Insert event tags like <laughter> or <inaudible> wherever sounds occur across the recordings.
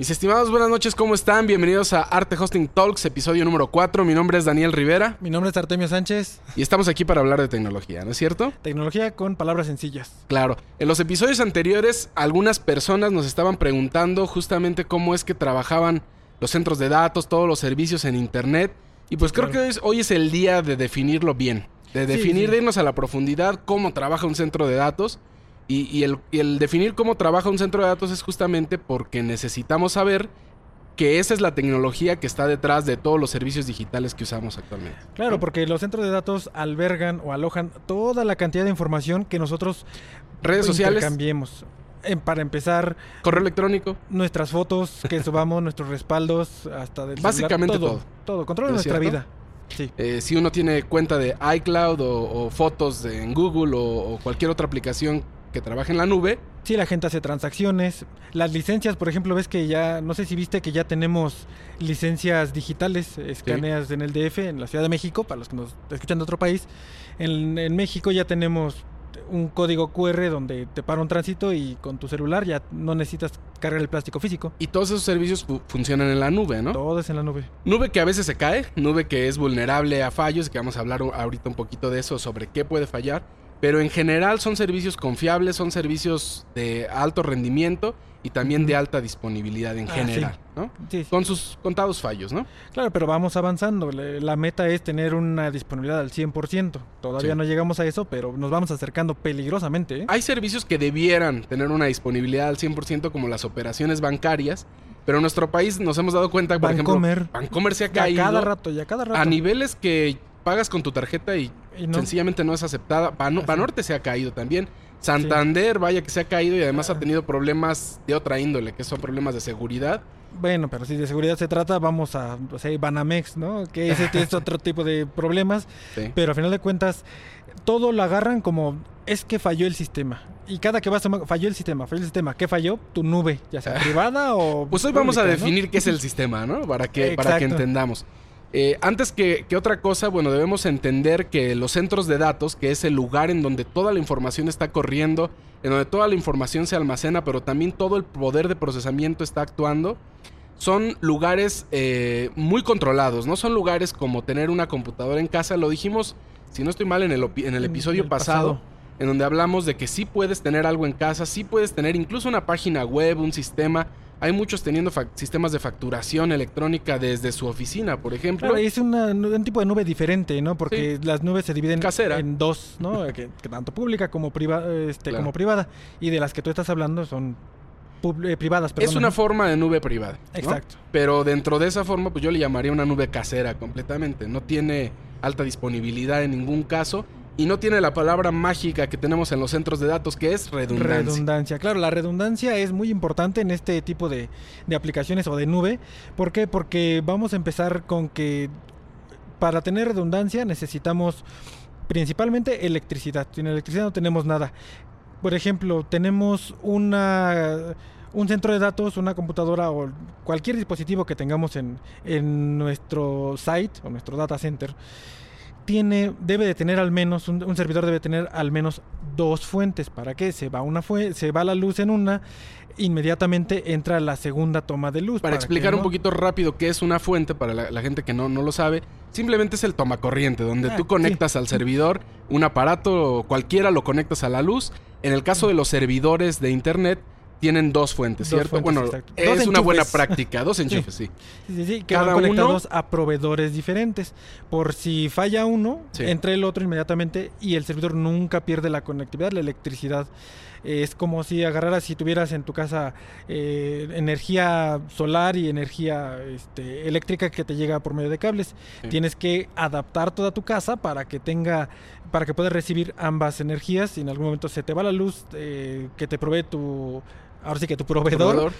Mis estimados, buenas noches, ¿cómo están? Bienvenidos a Arte Hosting Talks, episodio número 4. Mi nombre es Daniel Rivera. Mi nombre es Artemio Sánchez. Y estamos aquí para hablar de tecnología, ¿no es cierto? Tecnología con palabras sencillas. Claro. En los episodios anteriores, algunas personas nos estaban preguntando justamente cómo es que trabajaban los centros de datos, todos los servicios en Internet. Y pues creo que hoy es, hoy es, el día de definirlo bien. De definir, sí, sí. de irnos a la profundidad cómo trabaja un centro de datos y, y, el, y, el, definir cómo trabaja un centro de datos es justamente porque necesitamos saber que esa es la tecnología que está detrás de todos los servicios digitales que usamos actualmente. Claro, porque los centros de datos albergan o alojan toda la cantidad de información que nosotros redes sociales cambiemos. para empezar, correo electrónico, nuestras fotos que <laughs> subamos, nuestros respaldos, hasta del básicamente celular, todo, todo, todo controla nuestra cierto? vida. Sí. Eh, si uno tiene cuenta de iCloud o, o fotos de, en Google o, o, cualquier otra aplicación que trabaje en la nube. Sí, la gente hace transacciones. Las licencias, por ejemplo, ves que ya, no sé si viste que ya tenemos licencias digitales, escaneas sí. en el DF, en la Ciudad de México, para los que nos escuchan de otro país. En, en México ya tenemos un código QR donde te para un tránsito y con tu celular ya no necesitas cargar el plástico físico. Y todos esos servicios fu funcionan en la nube, ¿no? Todo es en la nube. Nube que a veces se cae, nube que es vulnerable a fallos, que vamos a hablar ahorita un poquito de eso, sobre qué puede fallar. Pero en general son servicios confiables, son servicios de alto rendimiento y también de alta disponibilidad en ah, general, sí. ¿no? Sí, sí. Con sus contados fallos, ¿no? Claro, pero vamos avanzando. La meta es tener una disponibilidad al 100%. Todavía no llegamos a eso, pero nos vamos acercando peligrosamente. ¿eh? Hay servicios que debieran tener una disponibilidad al 100% como las operaciones bancarias, pero en nuestro país nos hemos dado cuenta, por Bancomer, ejemplo, Bancomer se ha caído ya cada rato, ya cada rato. a niveles que pagas con tu tarjeta y, y no. sencillamente no es aceptada. Ban Banorte se ha caído también. Santander, sí. vaya que se ha caído y además ha tenido problemas de otra índole, que son problemas de seguridad. Bueno, pero si de seguridad se trata, vamos a, o sea, Banamex, ¿no? Que ese <laughs> es otro tipo de problemas. Sí. Pero a final de cuentas, todo lo agarran como es que falló el sistema. Y cada que vas a falló el sistema, falló el sistema. ¿Qué falló? Tu nube, ya sea <laughs> privada o. Pues hoy pública, vamos a definir ¿no? qué es el sistema, ¿no? Para que, para que entendamos. Eh, antes que, que, otra cosa, bueno, debemos entender que los centros de datos, que es el lugar en donde toda la información está corriendo, en donde toda la información se almacena, pero también todo el poder de procesamiento está actuando, son lugares eh, muy controlados, no son lugares como tener una computadora en casa, lo dijimos, si no estoy mal, en el, en el episodio el pasado, pasado, en donde hablamos de que sí puedes tener algo en casa, sí puedes tener incluso una página web, un sistema, hay muchos teniendo sistemas de facturación electrónica desde su oficina, por ejemplo. Claro, es una, un tipo de nube diferente, ¿no? Porque sí. las nubes se dividen Casera. en dos, ¿no? <laughs> que, que, tanto pública como, priva, este, claro. como privada. Y de las que tú estás hablando son eh, privadas. Es una forma de nube privada. ¿no? Exacto. Pero dentro de esa forma, pues yo le llamaría una nube casera completamente. No tiene alta disponibilidad en ningún caso y no tiene la palabra mágica que tenemos en los centros de datos, que es redundancia. Redundancia, claro, la redundancia es muy importante en este tipo de, de, aplicaciones o de nube. ¿Por qué? Porque vamos a empezar con que para tener redundancia necesitamos principalmente electricidad. Sin electricidad no tenemos nada. Por ejemplo, tenemos una un centro de datos, una computadora o cualquier dispositivo que tengamos en, en nuestro site o nuestro data center tiene, debe de tener al menos, un, un, servidor debe tener al menos dos fuentes. ¿Para qué? Se va, una fue, se va la luz en una, inmediatamente entra la segunda toma de luz. Para, para explicar no... un poquito rápido qué es una fuente, para la, la, gente que no, no lo sabe, simplemente es el tomacorriente, donde ah, tú conectas sí. al servidor un aparato, cualquiera lo conectas a la luz. En el caso de los servidores de internet, tienen dos fuentes, dos ¿cierto? Fuentes, bueno, exacto. es dos una buena práctica, dos enchufes, sí. Sí, sí, sí que Cada van conectados uno... a proveedores diferentes. Por si falla uno, sí. entra el otro inmediatamente y el servidor nunca pierde la conectividad, la electricidad. Eh, es como si agarraras, si tuvieras en tu casa eh, energía solar y energía este, eléctrica que te llega por medio de cables. Sí. Tienes que adaptar toda tu casa para que tenga, para que puedas recibir ambas energías. Si en algún momento se te va la luz eh, que te provee tu ahora sí que tu proveedor, proveedor,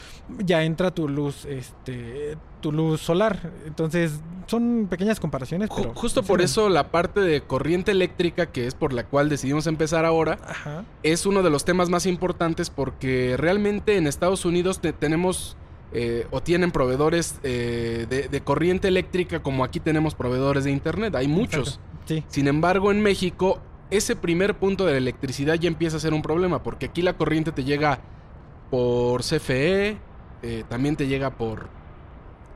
ya entra tu luz, este, tu luz solar. Entonces, son pequeñas comparaciones. Pero Justo por eso la parte de corriente eléctrica, que es por la cual decidimos empezar ahora, Ajá. es uno de los temas más importantes porque realmente en Estados Unidos te tenemos eh, o tienen proveedores eh, de, de, corriente eléctrica como aquí tenemos proveedores de internet. Hay muchos. Sí. Sin embargo, en México, ese primer punto de la electricidad ya empieza a ser un problema porque aquí la corriente te llega por CFE, eh, también te llega por,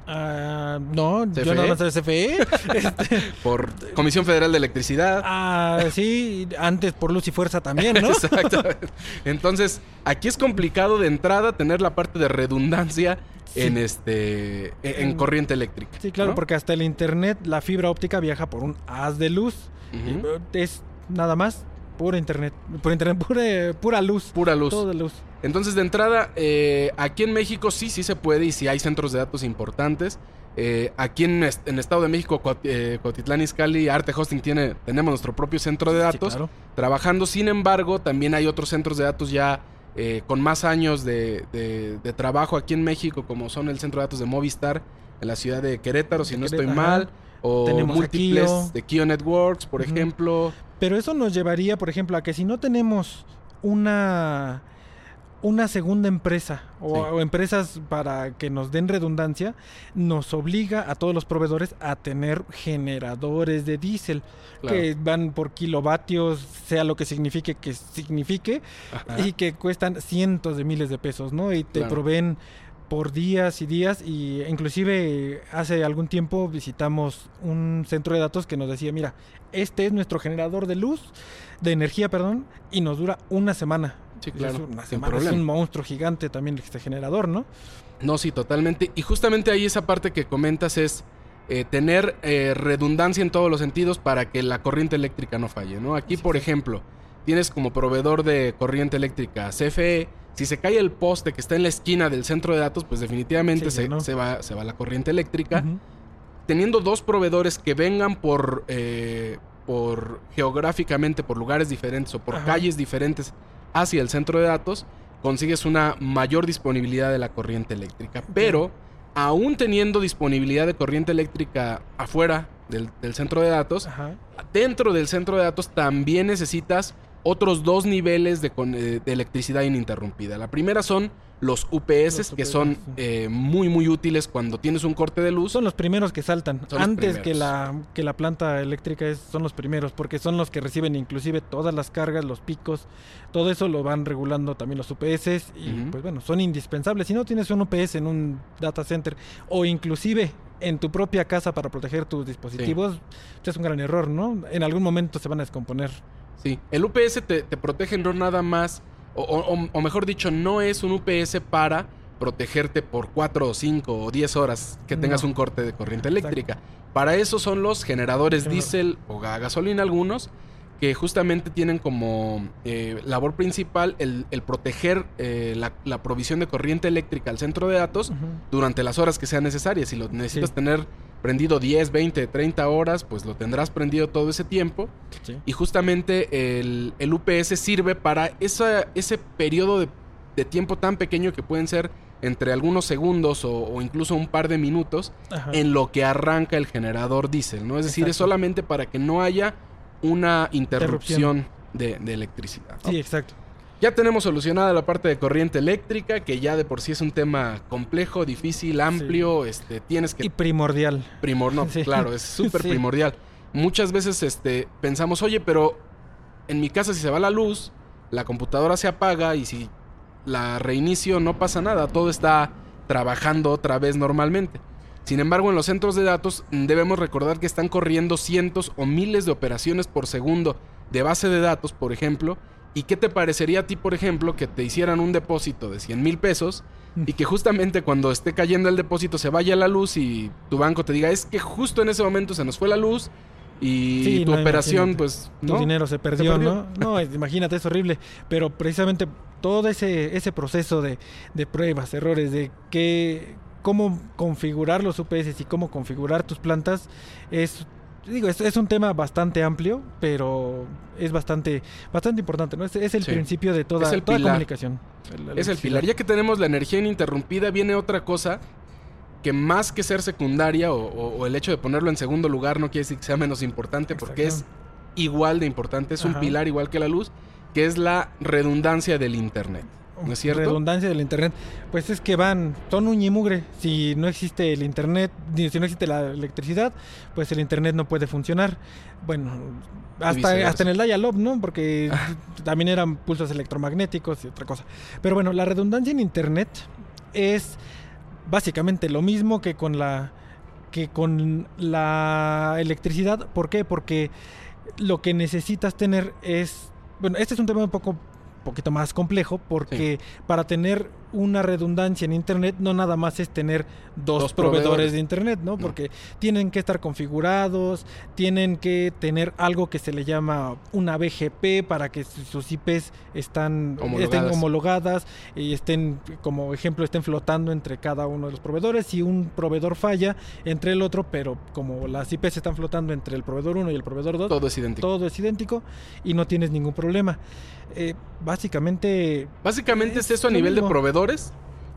Ah, no, yo CFE. nada más de CFE. <laughs> Este, por Comisión Federal de Electricidad. ah, sí, antes por Luz y Fuerza también, ¿no? <laughs> Exactamente. Entonces, aquí es complicado de entrada tener la parte de redundancia Sí. en este en, en corriente eléctrica. Sí, claro, ¿no? porque hasta el internet, la fibra óptica viaja por un haz de luz. Eh, Es nada más pura internet. Pura internet, <laughs> pura, pura luz. Pura luz. Todo de luz. Entonces, de entrada, eh, aquí en México sí, sí se puede y sí hay centros de datos importantes. Eh, aquí en, en Estado de México, Cuaut- eh, Izcalli, Arte Hosting tiene, tenemos nuestro propio centro de Sí, datos claro. trabajando. Sin embargo, también hay otros centros de datos ya eh, con más años de, de- de trabajo aquí en México, como son el centro de datos de Movistar en la ciudad de Querétaro, si De no estoy mal, o Tenemos múltiples Kio. de Kio Networks, por ejemplo. Pero eso nos llevaría, por ejemplo, a que si no tenemos una una segunda empresa o, Sí. o empresas para que nos den redundancia, nos obliga a todos los proveedores a tener generadores de diésel Claro. que van por kilovatios, sea lo que signifique que signifique, Ajá. y que cuestan cientos de miles de pesos, ¿no? Y te Claro. proveen por días y días y inclusive hace algún tiempo visitamos un centro de datos que nos decía, mira, este es nuestro generador de luz, de energía, perdón, y nos dura una semana. Sí, claro, es sin semana, es problema. un monstruo gigante también este generador, ¿no? No, sí, totalmente. Y justamente ahí esa parte que comentas es eh, tener eh, redundancia en todos los sentidos para que la corriente eléctrica no falle, ¿no? Aquí, Sí, por sí. ejemplo, tienes como proveedor de corriente eléctrica CFE. Si se cae el poste que está en la esquina del centro de datos, pues definitivamente Sí, se, ¿no? se va, se va la corriente eléctrica. Teniendo dos proveedores que vengan por, eh, por geográficamente, por lugares diferentes o por Ajá. calles diferentes hacia el centro de datos, consigues una mayor disponibilidad de la corriente eléctrica. Pero, aún teniendo disponibilidad de corriente eléctrica afuera del, del centro de datos, Ajá. dentro del centro de datos también necesitas otros dos niveles de, eh, de electricidad ininterrumpida. La primera son los UPS, Los que son sí. eh, muy, muy útiles cuando tienes un corte de luz. Son los primeros que saltan. Son Antes que la, que la planta eléctrica es, son los primeros, porque son los que reciben inclusive todas las cargas, los picos, todo eso lo van regulando también los UPS y pues bueno, son indispensables. Si no tienes un UPS en un data center o inclusive en tu propia casa para proteger tus dispositivos, pues, es un gran error, ¿no? En algún momento se van a descomponer. Sí, el UPS te, te protege no nada más, o, o- o mejor dicho, no es un UPS para protegerte por 4 o 5 o 10 horas que tengas No. un corte de corriente Exacto. eléctrica. Para eso son los generadores Generador. diésel o ga- gasolina algunos, que justamente tienen como eh, labor principal el, el proteger eh, la, la provisión de corriente eléctrica al centro de datos durante las horas que sean necesarias. Si lo necesitas Sí. tener prendido 10, 20, 30 horas, pues lo tendrás prendido todo ese tiempo. Sí. Y justamente el, el UPS sirve para esa, ese periodo de, de tiempo tan pequeño que pueden ser entre algunos segundos o, o incluso un par de minutos Ajá. en lo que arranca el generador diésel, ¿no? Es decir, es solamente para que no haya una interrupción de, de electricidad. ¿no? Sí, exacto. Ya tenemos solucionada la parte de corriente eléctrica, que ya de por sí es un tema complejo, difícil, amplio, este, tienes que Y primordial. primor, no, <laughs> Sí. claro, es súper Sí. primordial. Muchas veces este, pensamos, oye, pero en mi casa si se va la luz, la computadora se apaga y si la reinicio no pasa nada, todo está trabajando otra vez normalmente. Sin embargo, en los centros de datos mm, debemos recordar que están corriendo cientos o miles de operaciones por segundo de base de datos, por ejemplo. ¿Y qué te parecería a ti, por ejemplo, que te hicieran un depósito de 100 mil pesos y que justamente cuando esté cayendo el depósito se vaya la luz y tu banco te diga, es que justo en ese momento se nos fue la luz y Sí, tu no, operación, pues, Tu ¿no? dinero se perdió, perdió. ¿no? No, imagínate, es horrible. Pero precisamente todo ese, ese proceso de, de pruebas, errores, de qué, cómo configurar los UPS y cómo configurar tus plantas, es, digo, es, es un tema bastante amplio, pero es bastante, bastante importante, ¿no? Es, es el Sí. principio de toda, Es el toda pilar. comunicación. Es el pilar. Ya que tenemos la energía ininterrumpida, viene otra cosa que más que ser secundaria o, o- o el hecho de ponerlo en segundo lugar no quiere decir que sea menos importante porque es igual de importante, es un pilar igual que la luz, que es la redundancia del Internet. ¿No es? Redundancia del internet. Pues es que van, son un y mugre. Si no existe el internet, si no existe la electricidad, pues el internet no puede funcionar. Bueno, hasta, hasta en el dial-up, ¿no? Porque también eran pulsos electromagnéticos y otra cosa. Pero bueno, la redundancia en internet es básicamente lo mismo que con la que con la electricidad. ¿Por qué? Porque lo que necesitas tener es bueno, este es un tema un poco poquito más complejo porque para tener una redundancia en Internet no nada más es tener dos, proveedores. de Internet, ¿no? Porque tienen que estar configurados, tienen que tener algo que se le llama una BGP para que sus IPs están, estén homologadas y estén, como ejemplo, estén flotando entre cada uno de los proveedores. Si un proveedor falla entre el otro, pero como las IPs están flotando entre el proveedor 1 y el proveedor 2, todo es idéntico. Todo es idéntico y no tienes ningún problema. Eh, básicamente... Básicamente es, eso a nivel de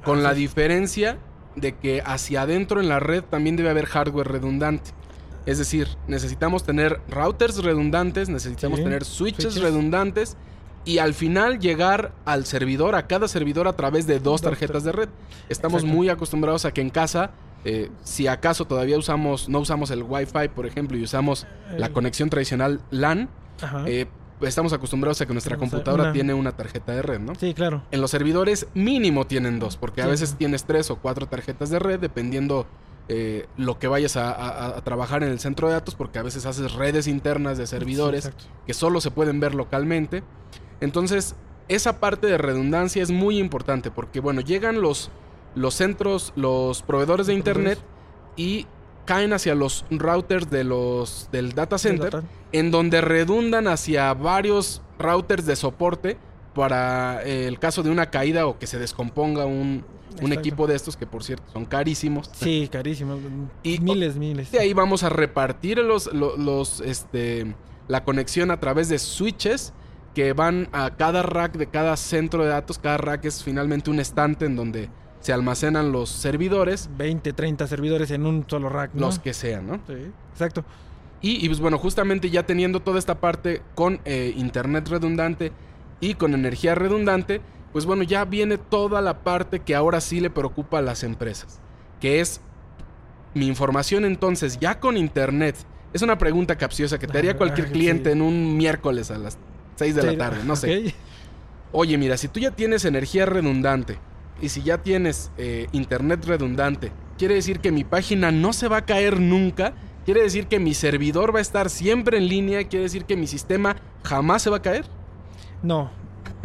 con la diferencia de que hacia adentro en la red también debe haber hardware redundante. Es decir, necesitamos tener routers redundantes, necesitamos tener switches, redundantes y al final llegar al servidor, a cada servidor a través de dos tarjetas de red. Estamos muy acostumbrados a que en casa, eh, si acaso todavía usamos, no usamos el Wi-Fi, por ejemplo, y usamos la conexión tradicional LAN, eh, estamos acostumbrados a que nuestra computadora tiene una tarjeta de red, ¿no? Sí, claro. En los servidores mínimo tienen dos, porque a veces tienes tres o cuatro tarjetas de red, dependiendo eh, lo que vayas a, trabajar en el centro de datos, porque a veces haces redes internas de servidores que solo se pueden ver localmente. Entonces, esa parte de redundancia es muy importante, porque bueno, llegan los, los centros, los proveedores de internet y caen hacia los routers de los, del data center, en donde redundan hacia varios routers de soporte para eh, el caso de una caída o que se descomponga un, equipo de estos, que por cierto son carísimos. Sí, carísimos. Y miles, miles. De ahí vamos a repartir los, los, este, la conexión a través de switches que van a cada rack de cada centro de datos. Cada rack es finalmente un estante en donde se almacenan los servidores. 20, 30 servidores en un solo rack, ¿no? Los que sean, ¿no? Sí, exacto. Y, pues bueno, justamente ya teniendo toda esta parte con eh, internet redundante y con energía redundante, pues bueno, ya viene toda la parte que ahora sí le preocupa a las empresas, que es mi información entonces ya con internet. Es una pregunta capciosa que te haría cualquier cliente en un miércoles a las 6 de la tarde, no sé. Oye, mira, si tú ya tienes energía redundante, y si ya tienes eh, internet redundante, quiere decir que mi página no se va a caer nunca. Quiere decir que mi servidor va a estar siempre en línea. Quiere decir que mi sistema jamás se va a caer. No.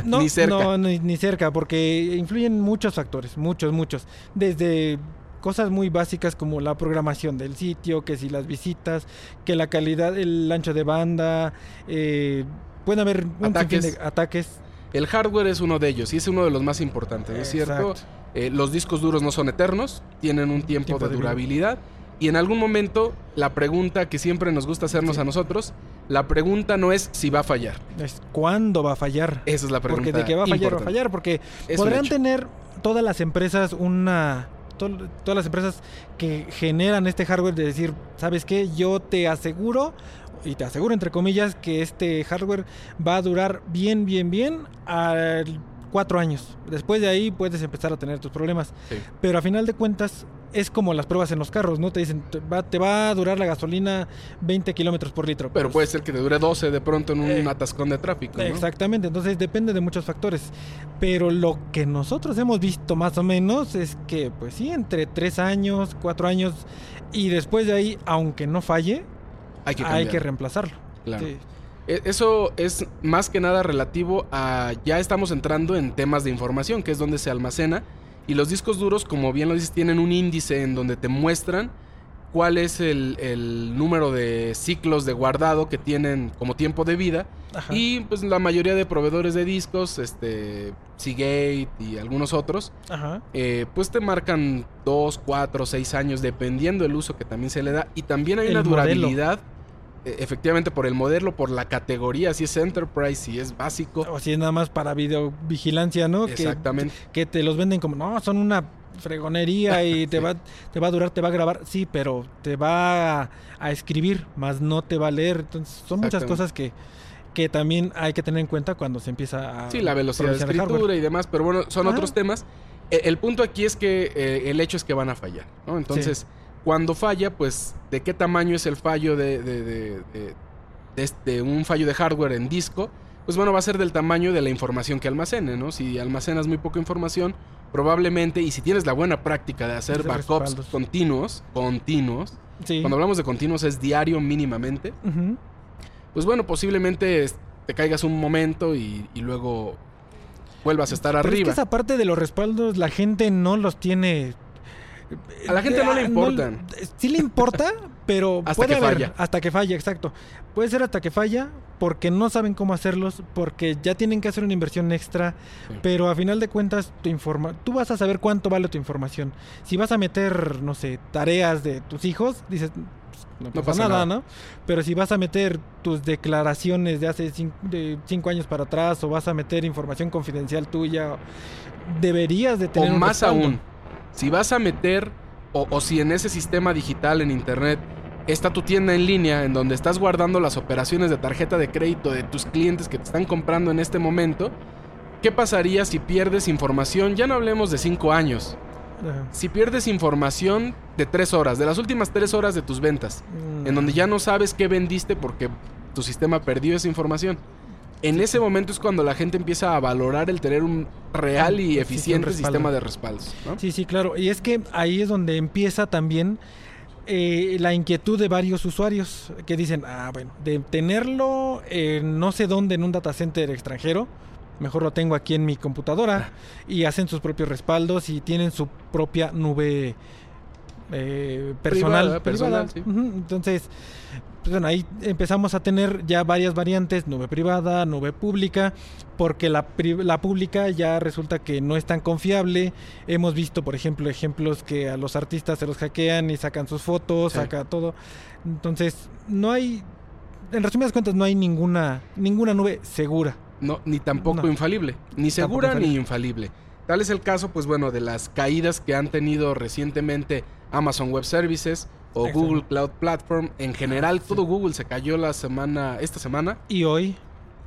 No, ni cerca. No, ni, cerca, porque influyen muchos factores, muchos, muchos. Desde cosas muy básicas como la programación del sitio, que si las visitas, que la calidad, el ancho de banda, eh, pueden haber ataques. ataques el hardware es uno de ellos y es uno de los más importantes, ¿es cierto? Eh, los discos duros no son eternos, tienen un tiempo, de, durabilidad. Y en algún momento, la pregunta que siempre nos gusta hacernos a nosotros, la pregunta no es si va a fallar. Es cuándo va a fallar. Esa es la pregunta. Porque de que va a fallar, va a fallar. Porque podrán tener todas las empresas una. todas las empresas que generan este hardware de decir, ¿sabes qué? Yo te aseguro y te aseguro entre comillas que este hardware va a durar bien, bien, bien a cuatro años. Después de ahí puedes empezar a tener tus problemas. Pero a final de cuentas es como las pruebas en los carros, ¿no? Te dicen, te va, te va a durar la gasolina 20 kilómetros por litro. Pero pues puede ser que te dure 12 de pronto en un eh, atascón de tráfico. Exactamente, entonces depende de muchos factores. Pero lo que nosotros hemos visto más o menos es que, pues sí, entre tres años, cuatro años, y después de ahí, aunque no falle, hay que, reemplazarlo. Claro. E, eso es más que nada relativo a ya estamos entrando en temas de información, que es donde se almacena. Y los discos duros, como bien lo dices, tienen un índice en donde te muestran cuál es el, número de ciclos de guardado que tienen como tiempo de vida. Y pues la mayoría de proveedores de discos, este, Seagate y algunos otros, eh, pues te marcan 2, 4, 6 años, dependiendo del uso que también se le da. Y también hay una durabilidad. E, efectivamente, por el modelo, por la categoría, si es Enterprise, si es básico. O si es nada más para videovigilancia, ¿no? Exactamente. Que, te los venden como, no, son una fregonería <laughs> y te, va, te va a durar, te va a grabar. Sí, pero te va a, escribir, más no te va a leer. Entonces, son muchas cosas que, que también hay que tener en cuenta cuando se empieza a... Sí, la velocidad de escritura y demás, pero bueno, son otros temas. E, el, punto aquí es que eh, el hecho es que van a fallar, ¿no? Entonces... Cuando falla, pues, ¿de qué tamaño es el fallo de, de, de, de, este, un fallo de hardware en disco? pues bueno, va a ser del tamaño de la información que almacene, ¿no? Si almacenas muy poca información, probablemente, y si tienes la buena práctica de hacer backups respaldos. continuos, continuos, Sí. cuando hablamos de continuos es diario mínimamente, pues bueno, posiblemente te caigas un momento y, y luego vuelvas a estar Pero es que arriba. esa parte de los respaldos la gente no los tiene. A la gente no le Ah, importan. sí le importa, <laughs> pero Hasta puede que haber falla. hasta que falla, exacto. Puede ser hasta que falla porque no saben cómo hacerlos, porque ya tienen que hacer una inversión extra, Sí. pero a final de cuentas tu informa tú vas a saber cuánto vale tu información. Si vas a meter, no sé, tareas de tus hijos, dices pues, no, pasa pasa nada, nada. ¿no? Pero si vas a meter tus declaraciones de hace cin- de cinco años para atrás o vas a meter información confidencial tuya, deberías de tener O un más respaldo. aún, si vas a meter, o, o si en ese sistema digital en internet está tu tienda en línea en donde estás guardando las operaciones de tarjeta de crédito de tus clientes que te están comprando en este momento, ¿qué pasaría si pierdes información? Ya no hablemos de cinco años. Ajá. Si pierdes información de tres horas, de las últimas tres horas de tus ventas, Mm. en donde ya no sabes qué vendiste porque tu sistema perdió esa información. En ese momento es cuando la gente empieza a valorar el tener un real y Sí, sí, un eficiente sistema de respaldos. ¿no? Sí, sí, claro. Y es que ahí es donde empieza también eh, la inquietud de varios usuarios que dicen, ah, bueno, de tenerlo eh, no sé dónde en un data center extranjero, mejor lo tengo aquí en mi computadora y hacen sus propios respaldos y tienen su propia nube eh, personal. Privada, personal, sí. Entonces, pues bueno, ahí empezamos a tener ya varias variantes, nube privada, nube pública, porque la, la pública ya resulta que no es tan confiable. Hemos visto, por ejemplo, ejemplos que a los artistas se los hackean y sacan sus fotos, Sí. saca todo. Entonces, no hay, en resumidas cuentas, no hay ninguna, ninguna nube segura. No, ni tampoco No. infalible. Ni segura ni infalible. Tal es el caso, pues bueno, de las caídas que han tenido recientemente Amazon Web Services o Exacto. Google Cloud Platform. En general, todo Google se cayó la semana, esta semana. Y hoy,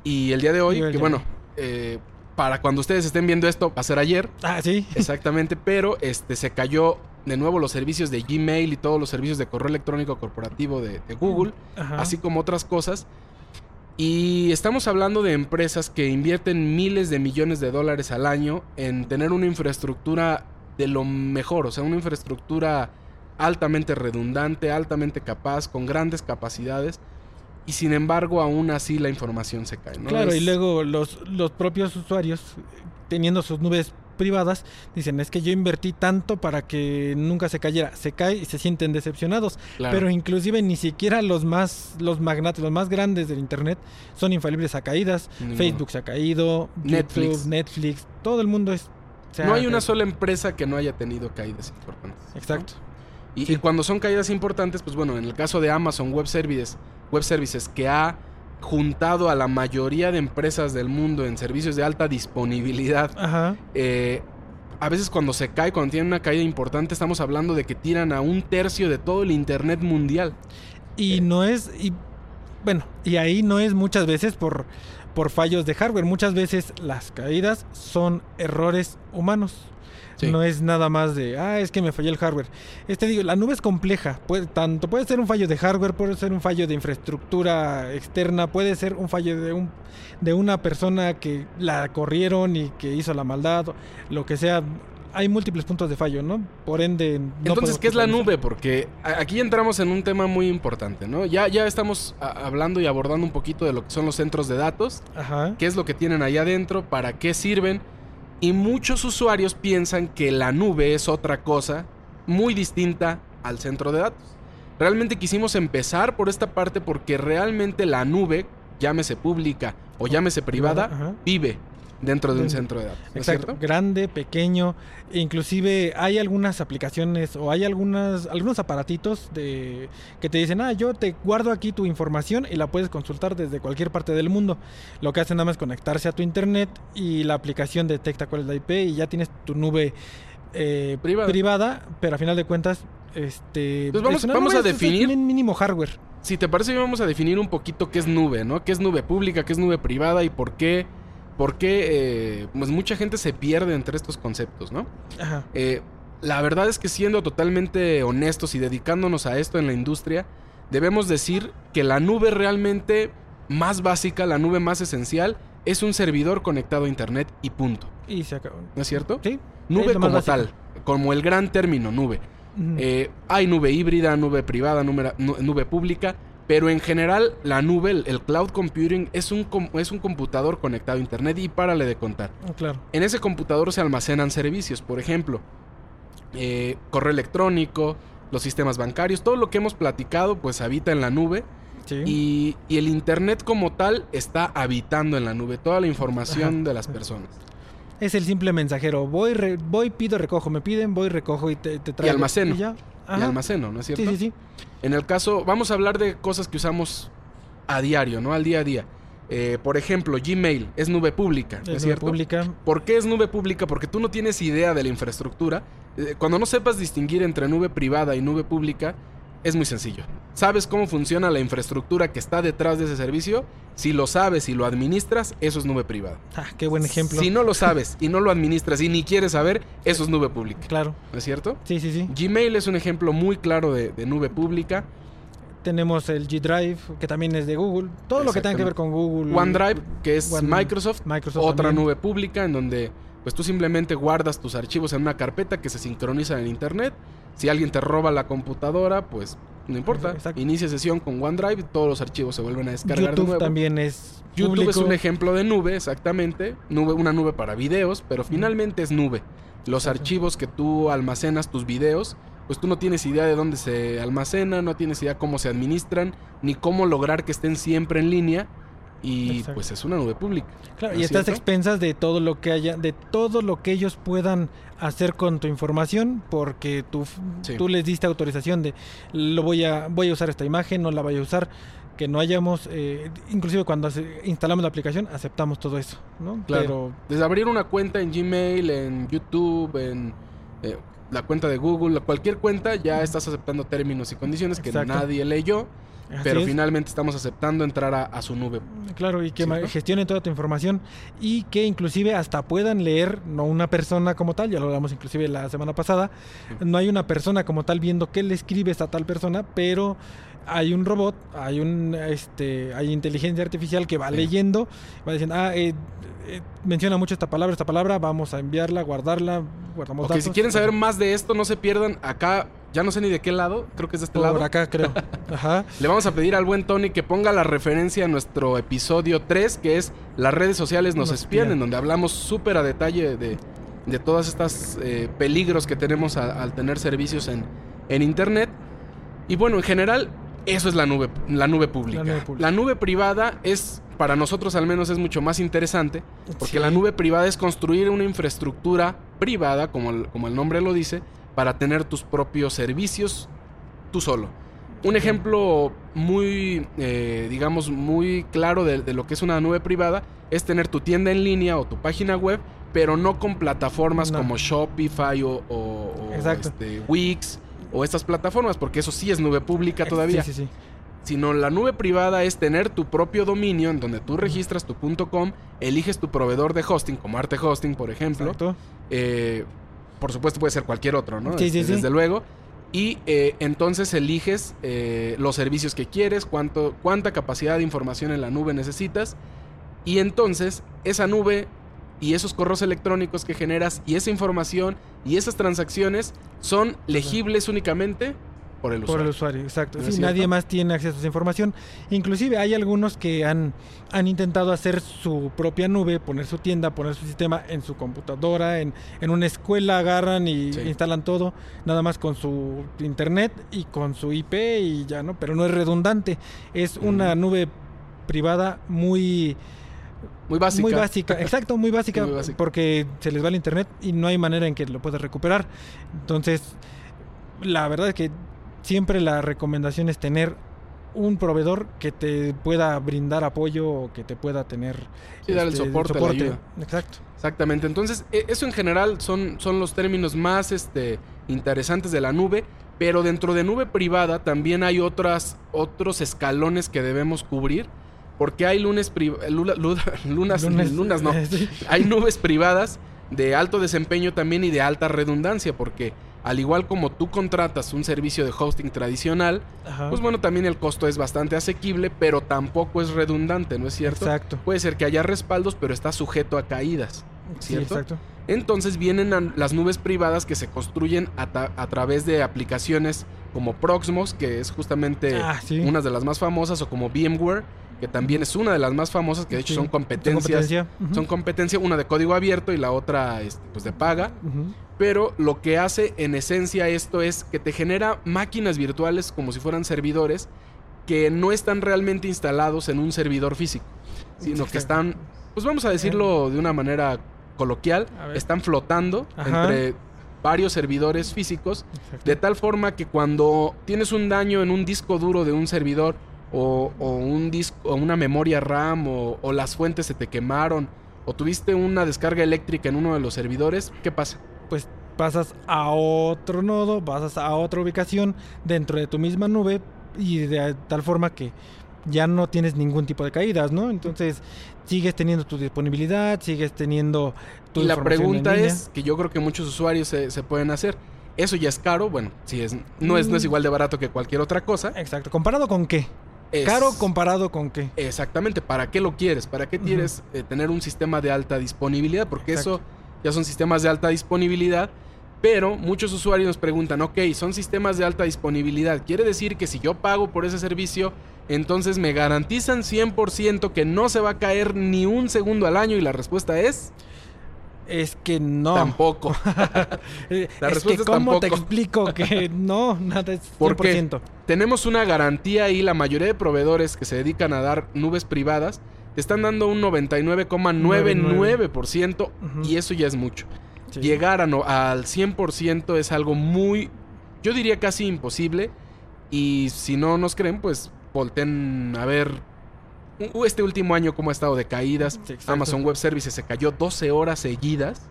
Y el día de hoy, que día bueno, eh, para cuando ustedes estén viendo esto, va a ser ayer. ah, sí, Exactamente, <laughs> pero este se cayó de nuevo los servicios de Gmail y todos los servicios de correo electrónico corporativo de, de Google, Ajá. así como otras cosas. Y estamos hablando de empresas que invierten miles de millones de dólares al año en tener una infraestructura de lo mejor, o sea, una infraestructura altamente redundante, altamente capaz, con grandes capacidades. Y sin embargo, aún así la información se cae. ¿no? Claro, y luego los, los propios usuarios, teniendo sus nubes privadas, dicen, es que yo invertí tanto para que nunca se cayera. Se cae y se sienten decepcionados. claro. Pero inclusive ni siquiera los más, los magnates, los más grandes del Internet son infalibles a caídas. Facebook se ha caído, Netflix. YouTube, Netflix, todo el mundo es... no ha hay una sola empresa que no haya tenido caídas importantes. ¿no? Y, Sí. y cuando son caídas importantes, pues bueno, en el caso de Amazon Web Services, Web Services que ha juntado a la mayoría de empresas del mundo en servicios de alta disponibilidad, Ajá. eh, a veces cuando se cae, cuando tiene una caída importante, estamos hablando de que tiran a un tercio de todo el Internet mundial. Y no es... Y, bueno, y ahí no es muchas veces por, por fallos de hardware. Muchas veces las caídas son errores humanos. Sí. No es nada más de, ah, es que me falló el hardware. Este digo, la nube es compleja. Puede, tanto puede ser un fallo de hardware, puede ser un fallo de infraestructura externa, puede ser un fallo de un de una persona que la corrieron y que hizo la maldad, lo que sea. Hay múltiples puntos de fallo, ¿no? Por ende, no Entonces, ¿qué es la nube? Porque aquí entramos en un tema muy importante, ¿no? Ya, ya estamos hablando y abordando un poquito de lo que son los centros de datos. Ajá. qué es lo que tienen allá adentro, para qué sirven. Y muchos usuarios piensan que la nube es otra cosa muy distinta al centro de datos. Realmente quisimos empezar por esta parte porque realmente la nube, llámese pública o llámese privada, Ajá. vive dentro de un centro de datos. ¿no es Exacto, grande, pequeño, inclusive hay algunas aplicaciones o hay algunas algunos aparatitos de que te dicen, "Ah, yo te guardo aquí tu información y la puedes consultar desde cualquier parte del mundo." Lo que hacen nada más es conectarse a tu internet y la aplicación detecta cuál es la IP y ya tienes tu nube eh, Privada. privada, pero a final de cuentas este Pues vamos- es nube, a es- es definir- min- mínimo hardware. Si te parece, vamos a definir un poquito qué es nube, ¿no? ¿Qué es nube pública, qué es nube privada y por qué, por qué eh, pues mucha gente se pierde entre estos conceptos, ¿no? Ajá. Eh, la verdad es que siendo totalmente honestos y dedicándonos a esto en la industria, debemos decir que la nube realmente más básica, la nube más esencial, es un servidor conectado a internet y punto. Y se acabó. ¿No es cierto? Sí. Nube como tal, como el gran término nube. Eh, hay nube híbrida, nube privada, nube, nu- nube pública, pero en general la nube, el, cloud computing, es un, es un computador conectado a internet y párale de contar. Claro. En ese computador se almacenan servicios, por ejemplo, eh, correo electrónico, los sistemas bancarios, todo lo que hemos platicado pues habita en la nube Sí. y, y el Internet como tal está habitando en la nube, toda la información Ajá. de las personas. Es el simple mensajero. Voy, re- voy, pido, recojo. Me piden, voy, recojo y te, te traigo. almaceno. Y ya. Y Ajá. almaceno, ¿no es cierto? Sí, sí, sí. En el caso, vamos a hablar de cosas que usamos a diario, ¿no? Al día a día. Eh, por ejemplo, Gmail es nube pública, ¿no Es cierto? pública. ¿Por qué es nube pública? Porque tú no tienes idea de la infraestructura. Eh, Cuando no sepas distinguir entre nube privada y nube pública, es muy sencillo. Sabes cómo funciona la infraestructura que está detrás de ese servicio. Si lo sabes y lo administras, eso es nube privada. Ah, qué buen ejemplo. Si no lo sabes y no lo administras y ni quieres saber, eso es nube pública. Claro. ¿No es cierto? Sí, sí, sí. Gmail es un ejemplo muy claro de, de nube pública. Tenemos el G Drive, que también es de Google. Todo lo que tenga que ver con Google. OneDrive, que es One- Microsoft, Microsoft otra también. nube pública en donde pues tú simplemente guardas tus archivos en una carpeta que se sincroniza en internet. Si alguien te roba la computadora, pues no importa. Exacto. Inicia sesión con OneDrive y todos los archivos se vuelven a descargar de YouTube nuevo. también es. YouTube es un ejemplo de nube, exactamente. Nube, una nube para videos, pero finalmente es nube. Los Exacto. archivos que tú almacenas, tus videos, pues tú no tienes idea de dónde se almacenan, no tienes idea cómo se administran, ni cómo lograr que estén siempre en línea. Y Exacto. pues es una nube pública. Claro, ¿no y es estás cierto? expensas de todo lo que haya, de todo lo que ellos puedan hacer con tu información, porque tú, Sí. tú les diste autorización de lo voy a, voy a usar esta imagen, no la voy a usar, que no hayamos, eh, inclusive cuando instalamos la aplicación, aceptamos todo eso, ¿no? Claro. Pero Desde abrir una cuenta en Gmail, en YouTube, en eh, la cuenta de Google, cualquier cuenta, ya estás aceptando términos y condiciones que nadie leyó, así pero es. finalmente estamos aceptando entrar a, a su nube. Claro, y que ¿Cierto? gestionen toda tu información y que inclusive hasta puedan leer, no una persona como tal, ya lo hablamos inclusive la semana pasada, no hay una persona como tal viendo qué le escribes a tal persona, pero hay un robot, hay un este, hay inteligencia artificial que va Sí. leyendo, va diciendo, ah, eh, eh, menciona mucho esta palabra, esta palabra, vamos a enviarla, guardarla, guardamos Ok, datos. si quieren saber más de esto, no se pierdan acá, ya no sé ni de qué lado, creo que es de este por lado. acá creo. <laughs> Ajá. Le vamos a pedir al buen Tony que ponga la referencia a nuestro episodio 3, que es Las redes sociales nos, Nos espían, espían. en donde hablamos súper a detalle de, de todas estas eh, peligros que tenemos a- al tener servicios en, en Internet. Y bueno, en general, eso es la nube, la nube pública. La nube pública. La nube privada es, para nosotros al menos, es mucho más interesante, porque Sí. la nube privada es construir una infraestructura privada, como el, como el nombre lo dice, para tener tus propios servicios tú solo. Un ejemplo muy, eh, digamos, muy claro de, de lo que es una nube privada es tener tu tienda en línea o tu página web, pero no con plataformas No. como Shopify o, o- este, Wix o estas plataformas, porque eso sí es nube pública todavía Sí, sí, sí. sino la nube privada es tener tu propio dominio en donde tú registras tu .com, eliges tu proveedor de hosting, como Arte Hosting, por ejemplo. Eh, por supuesto puede ser cualquier otro, ¿no? Sí, sí, sí. Desde luego. Y eh, entonces eliges eh, los servicios que quieres, cuánto, cuánta capacidad de información en la nube necesitas. Y entonces esa nube y esos correos electrónicos que generas y esa información y esas transacciones son legibles únicamente por el Por usuario. el usuario, exacto. ¿No Sí, nadie más tiene acceso a esa información. Inclusive hay algunos que han, han intentado hacer su propia nube, poner su tienda, poner su sistema en su computadora, en, en una escuela agarran y Sí. instalan todo, nada más con su internet y con su IP y ya, ¿no? Pero no es redundante. Es una nube privada muy Muy básica. muy básica, exacto, muy básica, Muy básica. porque se les va el internet y no hay manera en que lo puedas recuperar. Entonces, la verdad es que siempre la recomendación es tener un proveedor que te pueda brindar apoyo o que te pueda tener Sí, dar el este, soporte, la ayuda. Exacto. Exactamente. Entonces, e- eso en general son, son los términos más este, interesantes de la nube. Pero dentro de nube privada también hay otras, otros escalones que debemos cubrir. Porque hay lunes lula- luna- <laughs> lunas, lunas no. <laughs> Hay nubes privadas de alto desempeño también y de alta redundancia. Porque al igual como tú contratas un servicio de hosting tradicional, Ajá. pues bueno, también el costo es bastante asequible, pero tampoco es redundante, ¿no es cierto? Exacto. Puede ser que haya respaldos, pero está sujeto a caídas. Sí, ¿cierto? exacto. Entonces vienen las nubes privadas que se construyen a, través de aplicaciones como Proxmox, que es justamente Ah, sí. una de las más famosas, o como VMware, que también es una de las más famosas, que de hecho Sí, son competencias. competencia. Son competencia, una de código abierto y la otra este, pues de paga. Pero lo que hace en esencia esto es que te genera máquinas virtuales como si fueran servidores que no están realmente instalados en un servidor físico, sino que están, pues vamos a decirlo de una manera coloquial, están flotando Ajá. entre varios servidores físicos de tal forma que cuando tienes un daño en un disco duro de un servidor o, o un disco o una memoria RAM o, o las fuentes se te quemaron o tuviste una descarga eléctrica en uno de los servidores, ¿qué pasa? pues pasas a otro nodo, pasas a otra ubicación dentro de tu misma nube y de tal forma que ya no tienes ningún tipo de caídas, ¿no? Entonces sigues teniendo tu disponibilidad, sigues teniendo tu y la en pregunta línea. es que yo creo que muchos usuarios se, se pueden hacer. Eso ya es caro, bueno, sí es, no, es, no es Mm. igual de barato que cualquier otra cosa. Exacto, ¿comparado con qué? Es- Caro comparado con qué? Exactamente, ¿para qué lo quieres? ¿Para qué quieres eh, tener un sistema de alta disponibilidad? Porque Exacto. eso ya son sistemas de alta disponibilidad. Pero muchos usuarios nos preguntan, ok, son sistemas de alta disponibilidad. ¿Quiere decir que si yo pago por ese servicio, entonces me garantizan 100% que no se va a caer ni un segundo al año? Y la respuesta es Es que no. tampoco. <laughs> La es respuesta que es ¿cómo te tampoco. explico que <laughs> no? Nada es 100%. ¿Por qué? Tenemos una garantía y la mayoría de proveedores que se dedican a dar nubes privadas te están dando un 99,99% Ujú. y eso ya es mucho. Sí. Llegar a no- al 100% es algo muy, yo diría casi imposible. Y si no nos creen, pues volten a ver este último año cómo ha estado de caídas. Sí. Amazon Web Services se cayó 12 horas seguidas,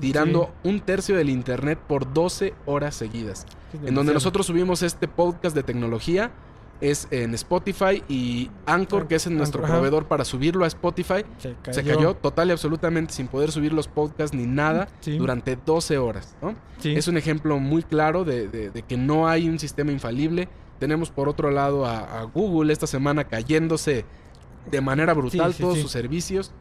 tirando un tercio del internet por 12 horas seguidas. Sí, En donde nosotros subimos este podcast de tecnología es en Spotify y Anchor, que es nuestro Anchor, ajá. proveedor para subirlo a Spotify. se cayó. Se cayó total y absolutamente sin poder subir los podcasts ni nada Sí. durante 12 horas. ¿no? Sí. Es un ejemplo muy claro de, de- de que no hay un sistema infalible. Tenemos por otro lado a, a Google esta semana cayéndose de manera brutal Sí, todos sí. sus servicios.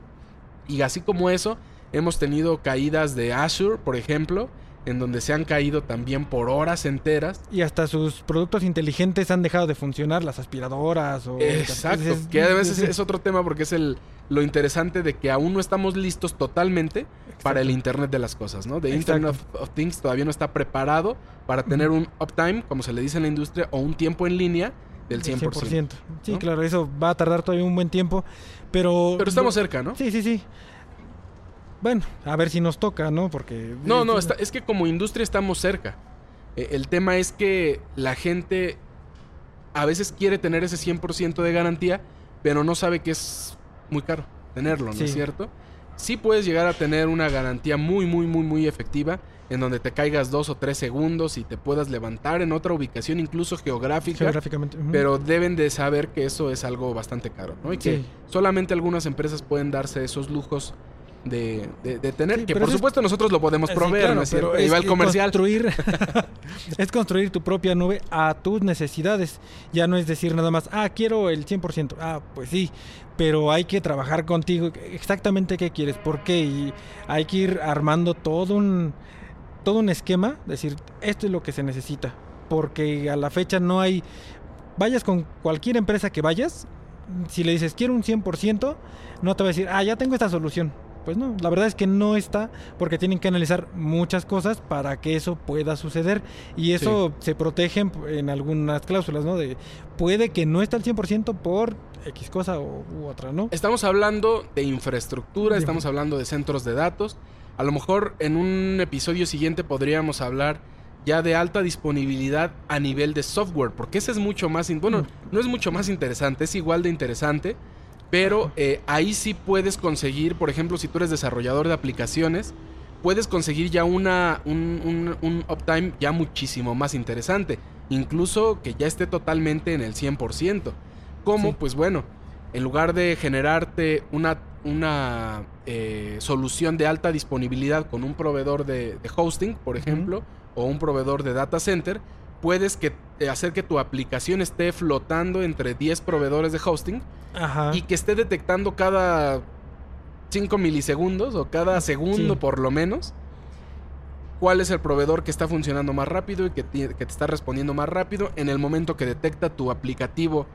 Y así como eso, hemos tenido caídas de Azure, por ejemplo, en donde se han caído también por horas enteras. Y hasta sus productos inteligentes han dejado de funcionar, las aspiradoras o... Exacto, Entonces, que además es, sí, es otro tema porque es el lo interesante de que aún no estamos listos totalmente para el. Internet de las cosas, ¿no? The. Internet of, of Things todavía no está preparado para tener un uptime, como se le dice en la industria, o un tiempo en línea del 100%. Sí, ¿no? claro, eso va a tardar todavía un buen tiempo, pero... Pero estamos cerca, ¿no? Sí, sí, sí. Bueno, a ver si nos toca, ¿no? Porque... No, no, está- es que como industria estamos cerca. Eh, el tema es que la gente a veces quiere tener ese 100% de garantía, pero no sabe que es muy caro tenerlo, ¿no Sí. es cierto? Sí puedes llegar a tener una garantía muy, muy, muy, muy efectiva, en donde te caigas dos o tres segundos y te puedas levantar en otra ubicación, incluso geográfica. Geográficamente. Pero deben de saber que eso es algo bastante caro, ¿no? Y que Sí. solamente algunas empresas pueden darse esos lujos de, de- de tener, Sí, que por es- supuesto nosotros lo podemos Sí, proveer, claro, ¿no es cierto? Va el es comercial. Construir, <laughs> <laughs> es construir tu propia nube a tus necesidades. Ya no es decir nada más, ah, quiero el 100%. Ah, pues sí, pero hay que trabajar contigo exactamente qué quieres, por qué. Y hay que ir armando todo un, todo un esquema, decir, esto es lo que se necesita. Porque a la fecha no hay... Vayas con cualquier empresa que vayas, si le dices, quiero un 100%, no te va a decir, ah, ya tengo esta solución. Pues no, la verdad es que no está porque tienen que analizar muchas cosas para que eso pueda suceder y eso se protege en, en algunas cláusulas, ¿no? De puede que no esté al 100% por X cosa o, u otra, ¿no? Estamos hablando de infraestructura, estamos hablando de centros de datos. A lo mejor en un episodio siguiente podríamos hablar ya de alta disponibilidad a nivel de software, porque ese es mucho más, bueno, Mm. no es mucho más interesante, es igual de interesante, pero eh, ahí sí puedes conseguir, por ejemplo, si tú eres desarrollador de aplicaciones, puedes conseguir ya una, un, un- un uptime ya muchísimo más interesante, incluso que ya esté totalmente en el 100%. ¿Cómo? Sí. Pues bueno, en lugar de generarte una, una eh, solución de alta disponibilidad con un proveedor de, de hosting, por ejemplo, o un proveedor de data center, puedes que, eh, hacer que tu aplicación esté flotando entre 10 proveedores de hosting Ajá. y que esté detectando cada 5 milisegundos o cada segundo Sí. por lo menos cuál es el proveedor que está funcionando más rápido y que, que te está respondiendo más rápido en el momento que detecta tu aplicativo.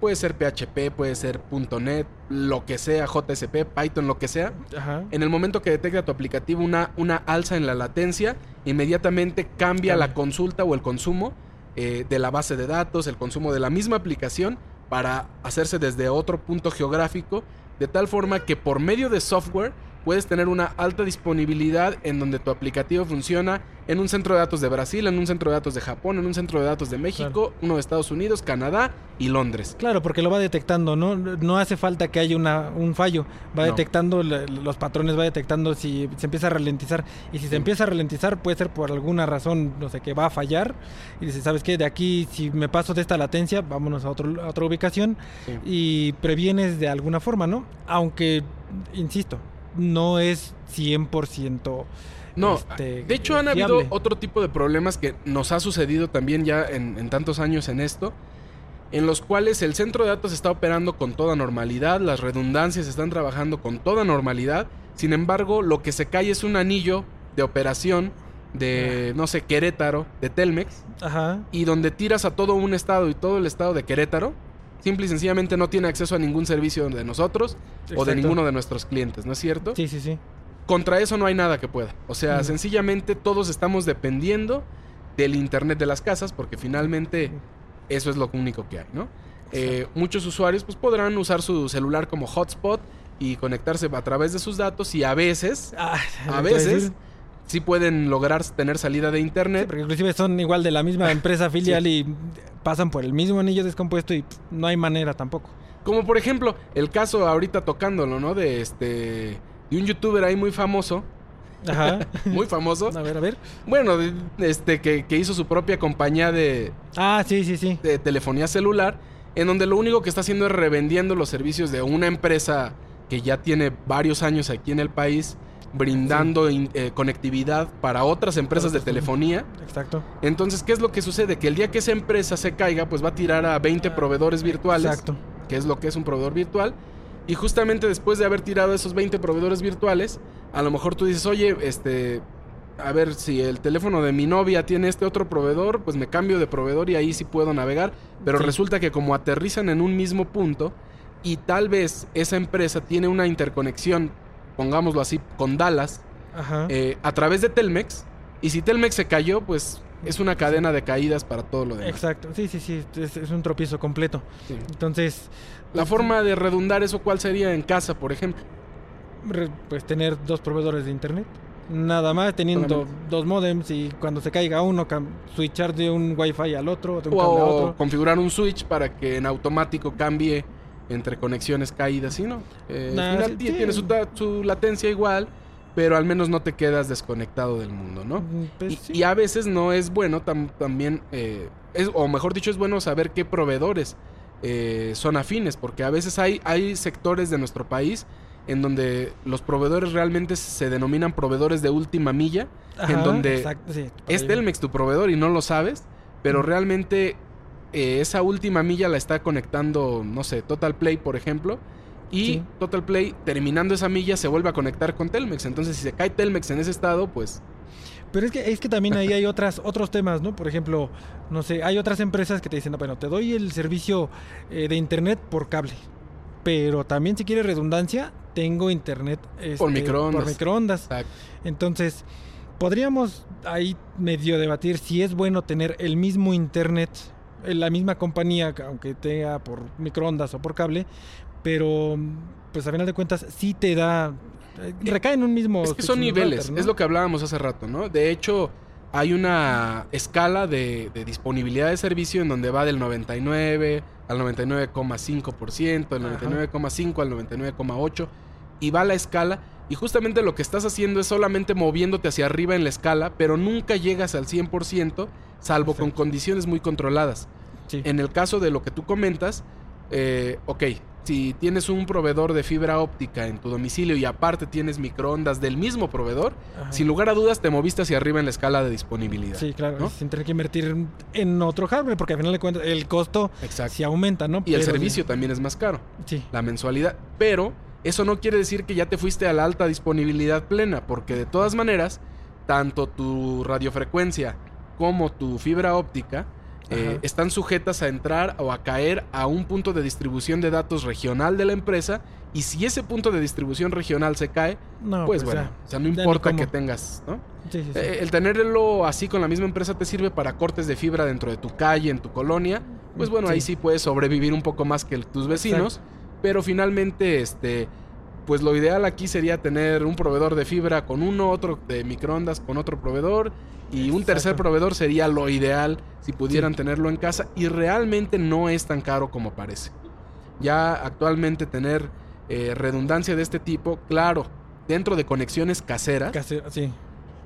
Puede ser PHP, puede ser .NET, lo que sea, JSP, Python, lo que sea. Ajá. En el momento que detecta tu aplicativo una, una alza en la latencia, inmediatamente cambia la consulta o el consumo eh, de la base de datos, el consumo de la misma aplicación para hacerse desde otro punto geográfico, de tal forma que por medio de software puedes tener una alta disponibilidad en donde tu aplicativo funciona en un centro de datos de Brasil, en un centro de datos de Japón, en un centro de datos de México, uno de Estados Unidos, Canadá y Londres. Claro, porque lo va detectando, ¿no? No hace falta que haya una, un fallo. Va No. detectando los patrones, va detectando si se empieza a ralentizar. Y si Sí. se empieza a ralentizar, puede ser por alguna razón, no sé, que va a fallar. Y dice, ¿sabes qué? De aquí, si me paso de esta latencia, vámonos a, otro, a otra ubicación. Sí. Y previenes de alguna forma, ¿no? Aunque, insisto, no es 100%. No, este, de hecho han fiable. habido otro tipo de problemas que nos ha sucedido también ya en, en tantos años en esto, en los cuales el centro de datos está operando con toda normalidad, las redundancias están trabajando con toda normalidad, sin embargo lo que se cae es un anillo de operación de, no sé, Querétaro, de Telmex, Ajá. y donde tiras a todo un estado y todo el estado de Querétaro, simple y sencillamente no tiene acceso a ningún servicio de nosotros o de ninguno de nuestros clientes, ¿no es cierto? Sí, sí, sí. contra eso no hay nada que pueda. O sea, sencillamente todos estamos dependiendo del internet de las casas porque finalmente eso es lo único que hay, ¿no? Eh, muchos usuarios pues podrán usar su celular como hotspot y conectarse a través de sus datos y a veces, Ah, a veces decir. Sí pueden lograr tener salida de Sí, internet. porque inclusive son igual de la misma <laughs> empresa filial y pasan por el mismo anillo descompuesto y pff, no hay manera tampoco. Como por ejemplo, el caso ahorita tocándolo, ¿no? De este de un youtuber ahí muy famoso, Ajá. <laughs> muy famoso. a ver, a ver. Bueno, este que, que hizo su propia compañía de, Ah, sí, sí, sí. de telefonía celular, en donde lo único que está haciendo es revendiendo los servicios de una empresa que ya tiene varios años aquí en el país, brindando in- eh, conectividad para otras empresas de telefonía. Exacto. Entonces, ¿qué es lo que sucede? Que el día que esa empresa se caiga, pues va a tirar a 20 proveedores virtuales, Exacto. que es lo que es un proveedor virtual. Y justamente después de haber tirado esos 20 proveedores virtuales, a lo mejor tú dices, oye, este, a ver, si el teléfono de mi novia tiene este otro proveedor, pues me cambio de proveedor y ahí sí puedo navegar. Pero Sí. resulta que como aterrizan en un mismo punto y tal vez esa empresa tiene una interconexión, pongámoslo así, con Dallas, Ajá. eh, a través de Telmex, y si Telmex se cayó, pues es una cadena de caídas para todo lo demás. Exacto. Sí, sí, sí. Es, es un tropiezo completo. Sí. Entonces, La forma de redundar eso, ¿cuál sería en casa, por ejemplo? pues tener dos proveedores de internet. Nada más, teniendo Solamente. dos modems y cuando se caiga uno, switchar de un wifi al otro, de un cable a O otro. configurar un switch para que en automático cambie entre conexiones caídas, ¿sí no? Eh, Nah, al final sí, tiene su, latencia igual, pero al menos no te quedas desconectado del mundo, ¿no? Mm, pues y, sí. y a veces no es bueno tam- también, eh, es, o mejor dicho, es bueno saber qué proveedores eh, son afines, porque a veces hay, hay sectores de nuestro país en donde los proveedores realmente se denominan proveedores de última milla, en Ajá, donde exacto, sí, es. Telmex tu proveedor y no lo sabes, pero Ujú. realmente eh, esa última milla la está conectando, no sé, Total Play, por ejemplo. Y Sí. Total Play, terminando esa milla, se vuelve a conectar con Telmex. Entonces, si se cae Telmex en ese estado, pues Pero es que, es que también ahí hay otras, otros temas, ¿no? Por ejemplo, no sé, hay otras empresas que te dicen, "No, bueno, te doy el servicio eh, de internet por cable. Pero también si quieres redundancia, tengo internet este, microondas. Por microondas. exacto. Entonces, podríamos ahí medio debatir si es bueno tener el mismo internet, la misma compañía, aunque tenga por microondas o por cable, pero pues a final de cuentas sí te da... eh, Recae en un mismo... Es que son niveles, router, ¿no? es lo que hablábamos hace rato, ¿no? De hecho, hay una escala de, de disponibilidad de servicio en donde va del 99 al 99,5%, del Ajá. 99,5 al 99,8 y va la escala y justamente lo que estás haciendo es solamente moviéndote hacia arriba en la escala, pero nunca llegas al 100%, salvo con condiciones muy controladas. Sí. En el caso de lo que tú comentas, eh, ok, si tienes un proveedor de fibra óptica en tu domicilio y aparte tienes microondas del mismo proveedor, Ajá. sin lugar a dudas te moviste hacia arriba en la escala de disponibilidad. Sí, claro, ¿no? sin tener que invertir en otro hardware, porque al final de cuentas el costo Exacto. sí aumenta, ¿no? y el servicio también es más caro, Sí, la mensualidad. Pero eso no quiere decir que ya te fuiste a la alta disponibilidad plena, porque de todas maneras, tanto tu radiofrecuencia como tu fibra óptica eh, están sujetas a entrar o a caer a un punto de distribución de datos regional de la empresa. Y si ese punto de distribución regional se cae, no, pues, bueno, ya. o sea, no importa que tengas, ¿no? Sí, sí, sí. Eh, el tenerlo así con la misma empresa te sirve para cortes de fibra dentro de tu calle, en tu colonia. Pues bueno, ahí Sí. puedes sobrevivir un poco más que tus vecinos. Pero finalmente, este, pues lo ideal aquí sería tener un proveedor de fibra con uno, otro de microondas con otro proveedor. Y un tercer proveedor sería lo ideal si pudieran tenerlo en casa. Y realmente no es tan caro como parece. Ya actualmente tener eh, redundancia de este tipo, claro, dentro de conexiones caseras sí.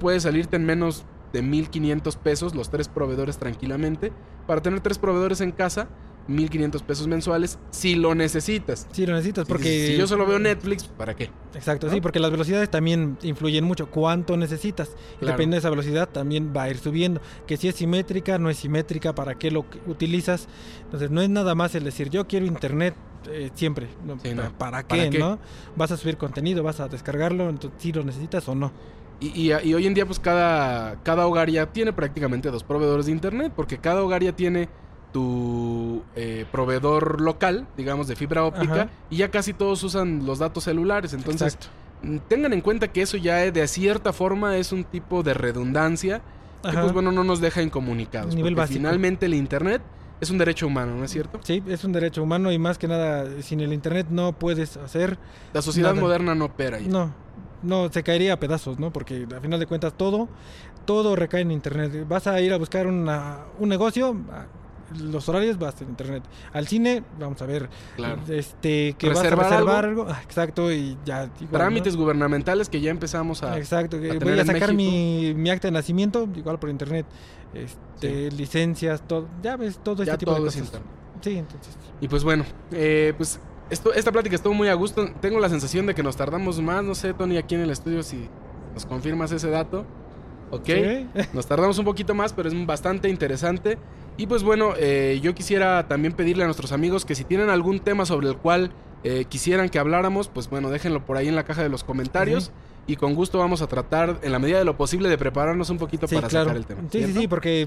puede salirte en menos de 1500 pesos los tres proveedores tranquilamente. Para tener tres proveedores en casa, 1500 pesos mensuales si lo necesitas. Sí, lo necesitas Si porque... Si, yo solo veo Netflix, ¿para qué? Exacto, ¿no? sí, porque las velocidades también influyen mucho. ¿Cuánto necesitas? Y Claro. dependiendo de esa velocidad también va a ir subiendo. Que si es simétrica, no es simétrica, ¿para qué lo utilizas? Entonces no es nada más el decir yo quiero internet eh, siempre. No, Sí, no. ¿Para, ¿Para qué, no? Vas a subir contenido, vas a descargarlo, entonces si lo necesitas o no. Y, y- y hoy en día, pues cada, cada hogar ya tiene prácticamente dos proveedores de internet, porque cada hogar ya tiene tu eh, proveedor local, digamos, de fibra óptica, Ajá. y ya casi todos usan los datos celulares. Entonces, Exacto. mm, tengan en cuenta que eso ya eh, de cierta forma es un tipo de redundancia que pues bueno no nos deja incomunicados. Nivel básico. finalmente el internet es un derecho humano, ¿no es cierto? Sí, es un derecho humano y más que nada, sin el internet no puedes hacer. La sociedad Nada. moderna no opera ahí. No, no, se caería a pedazos, ¿no? Porque al final de cuentas todo, todo recae en internet. Vas a ir a buscar una, un negocio, los horarios vas en internet. Al cine, vamos a ver, Claro. este, que Reservar vas a reservar algo. algo, ah, exacto, y ya. igual, ¿no? Trámites gubernamentales que ya empezamos a... Exacto, que a voy a sacar mi, mi acta de nacimiento, igual por internet. Este, licencias, todo, ya ves, todo este ya tipo de todo cosas. Sí, entonces. Y pues bueno, eh, pues esto, esta plática estuvo muy a gusto. Tengo la sensación de que nos tardamos más. No sé, Tony, aquí en el estudio si nos confirmas ese dato. Ok. Sí. Nos tardamos un poquito más, pero es bastante interesante. Y pues bueno, eh, yo quisiera también pedirle a nuestros amigos que si tienen algún tema sobre el cual eh, quisieran que habláramos, pues bueno, déjenlo por ahí en la caja de los comentarios. Y con gusto vamos a tratar, en la medida de lo posible, de prepararnos un poquito Sí, para claro. sacar el tema. Sí, sí, ¿cierto? sí, porque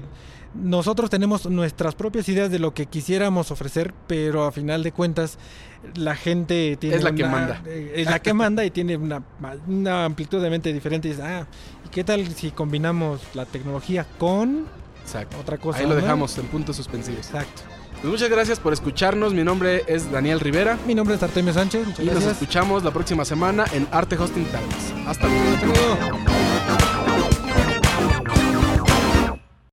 nosotros tenemos nuestras propias ideas de lo que quisiéramos ofrecer, pero a final de cuentas la gente tiene Es la que manda. eh, Es la que manda y tiene una, una amplitud de mente diferente. Y dice, ah, ¿y qué tal si combinamos la tecnología con Exacto. otra cosa? Ahí lo no? dejamos en puntos suspensivos. Exacto. Pues muchas gracias por escucharnos. Mi nombre es Daniel Rivera. Mi nombre es Artemio Sánchez. Muchas Y nos gracias. escuchamos la próxima semana en Arte Hosting Talks. Hasta luego. Hasta luego.